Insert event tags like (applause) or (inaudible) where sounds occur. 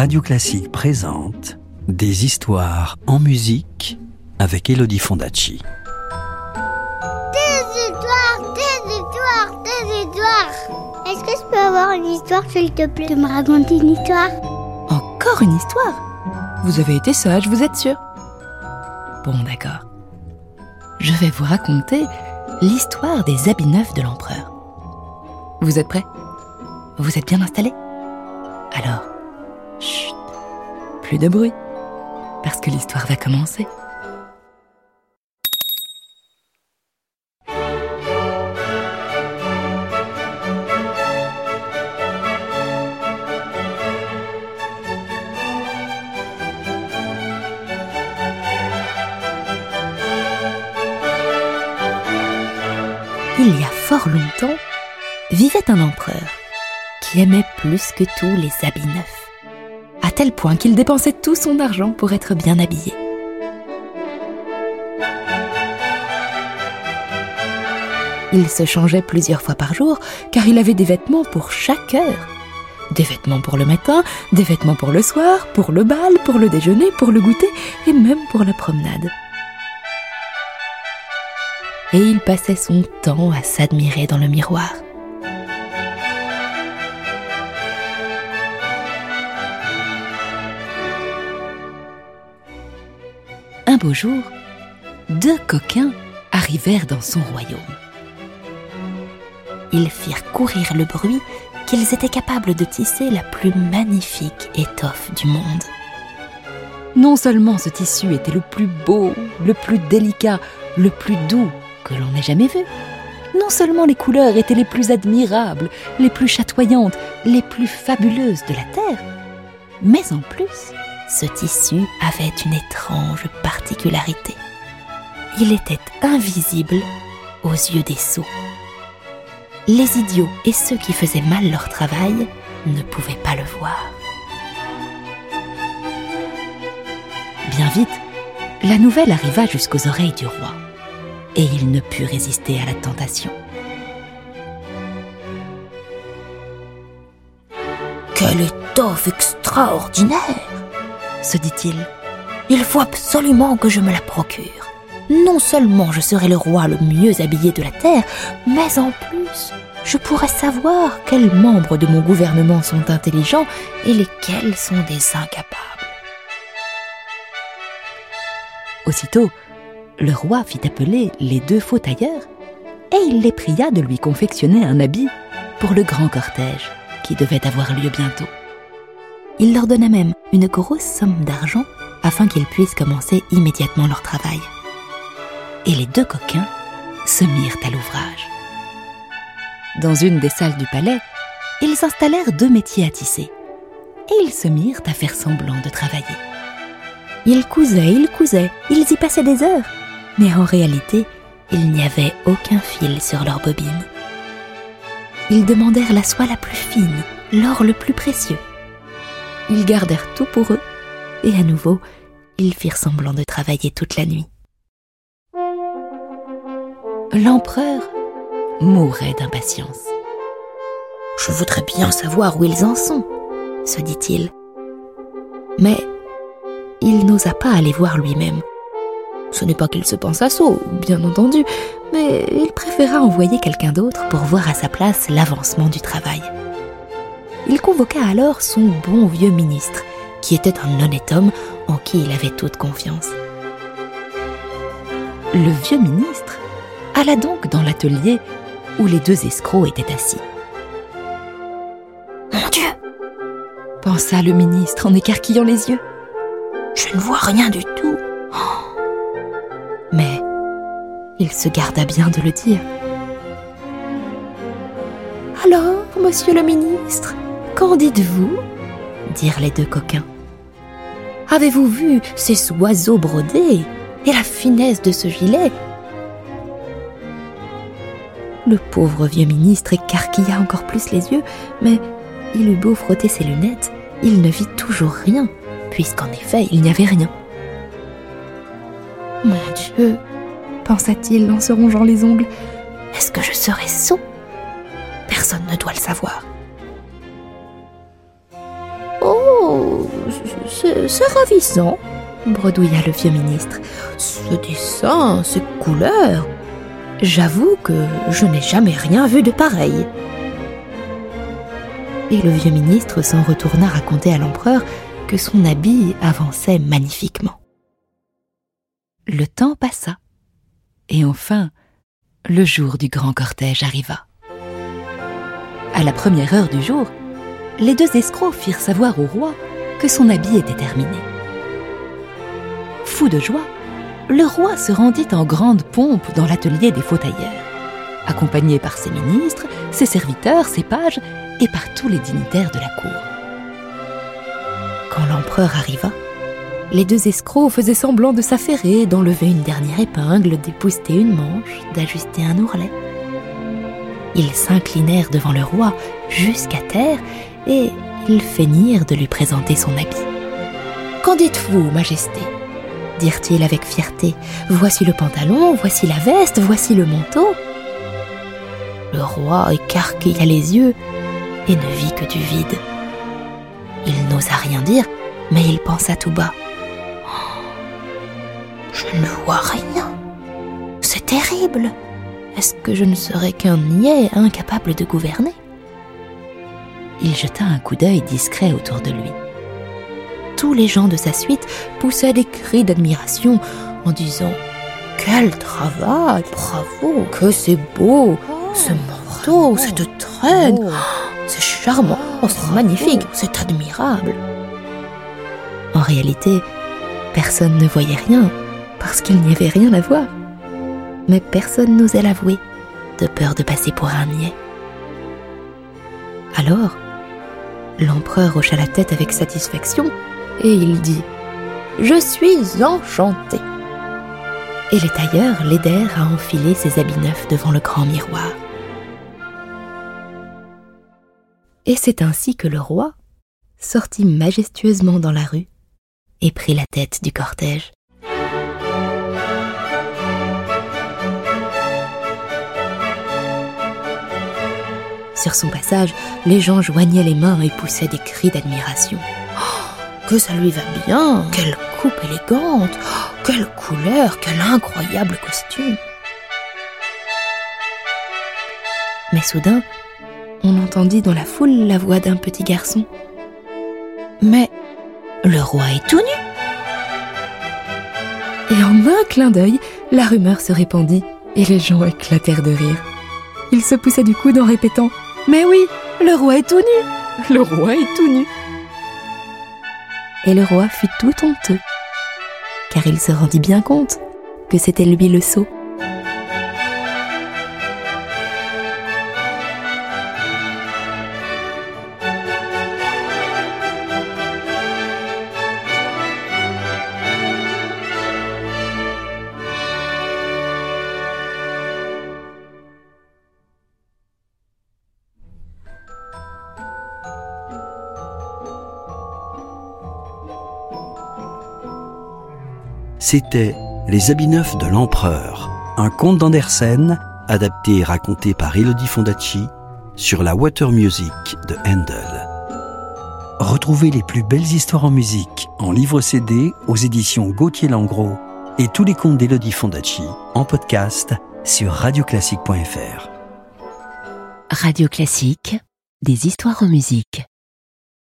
Radio Classique présente Des histoires en musique avec Elodie Fondacci. Des histoires, des histoires, des histoires. Est-ce que je peux avoir une histoire, s'il te plaît, de me raconter une histoire? Encore une histoire? Vous avez été sage, vous êtes sûr? Bon, d'accord. Je vais vous raconter l'histoire des habits neufs de l'empereur. Vous êtes prêts? Vous êtes bien installés? Alors, chut, plus de bruit, parce que l'histoire va commencer. Il y a fort longtemps, vivait un empereur qui aimait plus que tout les habits neufs, à tel point qu'il dépensait tout son argent pour être bien habillé. Il se changeait plusieurs fois par jour car il avait des vêtements pour chaque heure. Des vêtements pour le matin, des vêtements pour le soir, pour le bal, pour le déjeuner, pour le goûter et même pour la promenade. Et il passait son temps à s'admirer dans le miroir. Beau jour, deux coquins arrivèrent dans son royaume. Ils firent courir le bruit qu'ils étaient capables de tisser la plus magnifique étoffe du monde. Non seulement ce tissu était le plus beau, le plus délicat, le plus doux que l'on ait jamais vu, non seulement les couleurs étaient les plus admirables, les plus chatoyantes, les plus fabuleuses de la Terre, mais en plus, ce tissu avait une étrange particularité. Il était invisible aux yeux des sots. Les idiots et ceux qui faisaient mal leur travail ne pouvaient pas le voir. Bien vite, la nouvelle arriva jusqu'aux oreilles du roi, et il ne put résister à la tentation. Quelle étoffe extraordinaire se dit-il. Il faut absolument que je me la procure. Non seulement je serai le roi le mieux habillé de la terre, mais en plus, je pourrai savoir quels membres de mon gouvernement sont intelligents et lesquels sont des incapables. Aussitôt, le roi fit appeler les deux faux tailleurs et il les pria de lui confectionner un habit pour le grand cortège qui devait avoir lieu bientôt. Il leur donna même une grosse somme d'argent afin qu'ils puissent commencer immédiatement leur travail. Et les deux coquins se mirent à l'ouvrage. Dans une des salles du palais, ils installèrent deux métiers à tisser et ils se mirent à faire semblant de travailler. Ils cousaient, ils cousaient, ils y passaient des heures, mais en réalité, il n'y avait aucun fil sur leur bobine. Ils demandèrent la soie la plus fine, l'or le plus précieux. Ils gardèrent tout pour eux, et à nouveau, ils firent semblant de travailler toute la nuit. L'empereur mourait d'impatience. Je voudrais bien savoir où ils en sont, se dit-il. Mais il n'osa pas aller voir lui-même. Ce n'est pas qu'il se pense à sot, bien entendu, mais il préféra envoyer quelqu'un d'autre pour voir à sa place l'avancement du travail. Il convoqua alors son bon vieux ministre, qui était un honnête homme en qui il avait toute confiance. Le vieux ministre alla donc dans l'atelier où les deux escrocs étaient assis. Mon Dieu pensa le ministre en écarquillant les yeux. Je ne vois rien du tout. Mais il se garda bien de le dire. Alors, monsieur le ministre, qu'en dites-vous? Dirent les deux coquins. Avez-vous vu ces oiseaux brodés et la finesse de ce gilet? Le pauvre vieux ministre écarquilla encore plus les yeux, mais il eut beau frotter ses lunettes, il ne vit toujours rien, puisqu'en effet il n'y avait rien. Mon Dieu, pensa-t-il en se rongeant les ongles, est-ce que je serais sot? Personne ne doit le savoir. C'est ravissant, bredouilla le vieux ministre. Ce dessin, ces couleurs. J'avoue que je n'ai jamais rien vu de pareil. Et le vieux ministre s'en retourna raconter à l'empereur que son habit avançait magnifiquement. Le temps passa, et enfin, le jour du grand cortège arriva. À la première heure du jour, les deux escrocs firent savoir au roi que son habit était terminé. Fou de joie, le roi se rendit en grande pompe dans l'atelier des fauteuilleurs, accompagné par ses ministres, ses serviteurs, ses pages et par tous les dignitaires de la cour. Quand l'empereur arriva, les deux escrocs faisaient semblant de s'affairer, d'enlever une dernière épingle, d'épousseter une manche, d'ajuster un ourlet. Ils s'inclinèrent devant le roi jusqu'à terre et ils feignirent de lui présenter son habit. Qu'en dites-vous, Majesté? dirent-ils avec fierté. Voici le pantalon, voici la veste, voici le manteau. Le roi écarquilla les yeux et ne vit que du vide. Il n'osa rien dire, mais il pensa tout bas. Oh, je ne vois rien. C'est terrible. Est-ce que je ne serais qu'un niais incapable de gouverner? Il jeta un coup d'œil discret autour de lui. Tous les gens de sa suite poussaient des cris d'admiration en disant Quel travail Bravo Que c'est beau Ce manteau, cette traîne C'est charmant C'est magnifique C'est admirable En réalité, personne ne voyait rien parce qu'il n'y avait rien à voir mais personne n'osait l'avouer, de peur de passer pour un niais. Alors, l'empereur hocha la tête avec satisfaction et il dit ⁇ Je suis enchanté !⁇ Et les tailleurs l'aidèrent à enfiler ses habits neufs devant le grand miroir. Et c'est ainsi que le roi sortit majestueusement dans la rue et prit la tête du cortège. Sur son passage, les gens joignaient les mains et poussaient des cris d'admiration. Oh, que ça lui va bien Quelle coupe élégante oh, Quelle couleur Quel incroyable costume Mais soudain, on entendit dans la foule la voix d'un petit garçon. Mais le roi est tout nu Et en un clin d'œil, la rumeur se répandit et les gens éclatèrent de rire. Ils se poussaient du coude en répétant mais oui, le roi est tout nu. (laughs) Le roi est tout nu. Et le roi fut tout honteux, car il se rendit bien compte que c'était lui le sot. C'était Les habits neufs de l'empereur, un conte d'Andersen, adapté et raconté par Elodie Fondacci sur la Water Music de Handel. Retrouvez les plus belles histoires en musique en livre CD aux éditions Gauthier Langros et tous les contes d'Elodie Fondacci en podcast sur radioclassique.fr. Radio Classique, des histoires en musique.